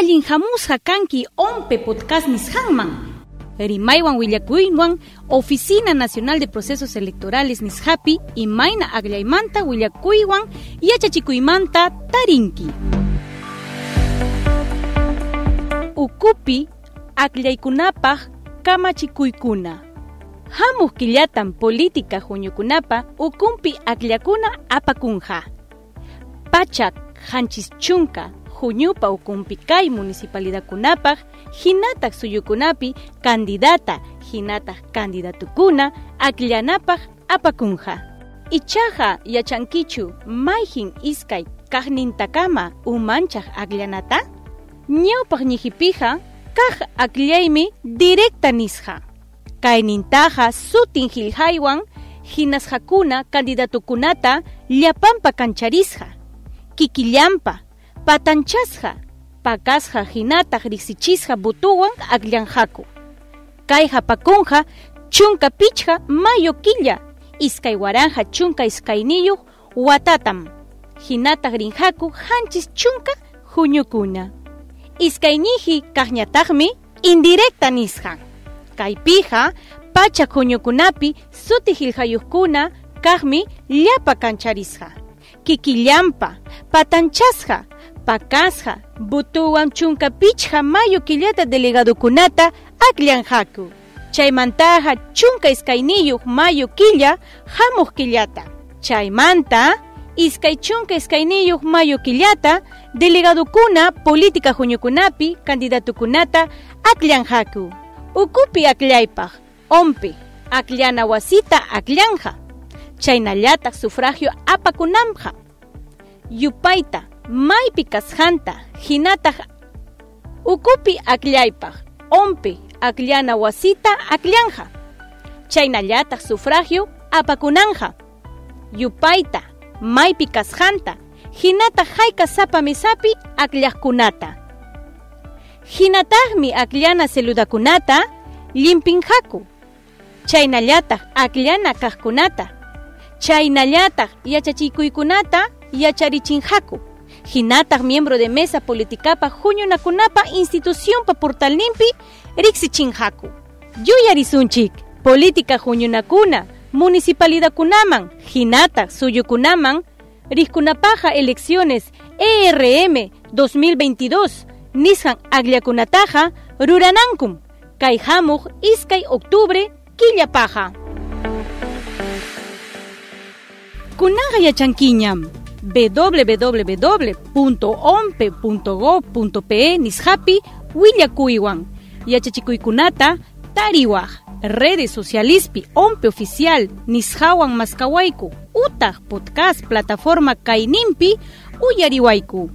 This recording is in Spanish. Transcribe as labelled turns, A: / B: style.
A: allin hamusqa kanki ompe podcast nisqanman rimaywan willakuywan Oficina Nacional de Procesos Electorales nishapi imayna aqllaymanta willakuywan yachachikuymanta tarinki. Ukupi aqllaykunapaq kamachikuykuna hamuq killatan política huñukunapa ukumpi aqllakuna apakunja. Pachak hanchis chunka huñupa ukumpi kay municipalidadkunapaq hinatak suyukunapi candidata hinatak candidatukuna aqllanapaq apakunja ichaqa yachankichu mayhin iskay kaqnintakama umanchaq aqllanata ñawpaq ñijipija kaq aqllaymi directa nisqa kaynintaqa sutin qillqaywan hinasqakuna candidatukunata llapanpa kancharisqa kikillampa patanchasqa pakasqa hinataq riqsichisqa butuwan aqllanqaku kay hapakunqa chunka pichqa mayo killa iskay waranja chunka watatam hinataq rinqaku hanchis chunka huñukuna iskayniji kaqñataqmi indirecta kaypiqa pacha huñukunapi suti qillqayuqkuna kaqmi llapa kancharisqa kikillampa patanchasqa pakasqa butuwan chunka pichqa mayo killata delegadokunata aqllanqaku chaymantaqa chunka iskayniyuq mayo killa hamuq killata chaymanta iskay chunka iskayniyuq mayo killata delegadokuna política huñukunapi candidatukunata aqllanqaku ukupi aqllaypaq ompi aqllana wasita aqllanja chaynallataq sufragio apakunanqa yupayta maypi kasqanta hinataq ukupi aqllaypaq ompi aqllana wasita aqllanja chaynallataq sufragio apakunanja yupayta maypi kasqanta hinata hayka sapa mesapi aqllaqkunata hinataqmi aqllana celudakunata llimpinhaku chaynallataq aqllana kaqkunata chaynallataq yachachikuykunata yacharichinhaku hinataq miembro de mesa politikapa huñunakunapa institucionpa portalninpi riqsichinhaku yuyarisunchik política huñunakuna municipalidadkunaman hinataq suyukunaman riqkunapaqa elecciones ERM 2022 nisqan aqllakunataqa ruranankum kay hamuq iskay octubre killapaqa kunaqa yachankiñam www.ompe.gov.pe nisqapi willakuywan yachachikuykunata tariwaq redes socialispi ompe oficial nisqawan maskawayku utaq podcast plataforma kayninpi uyariwayku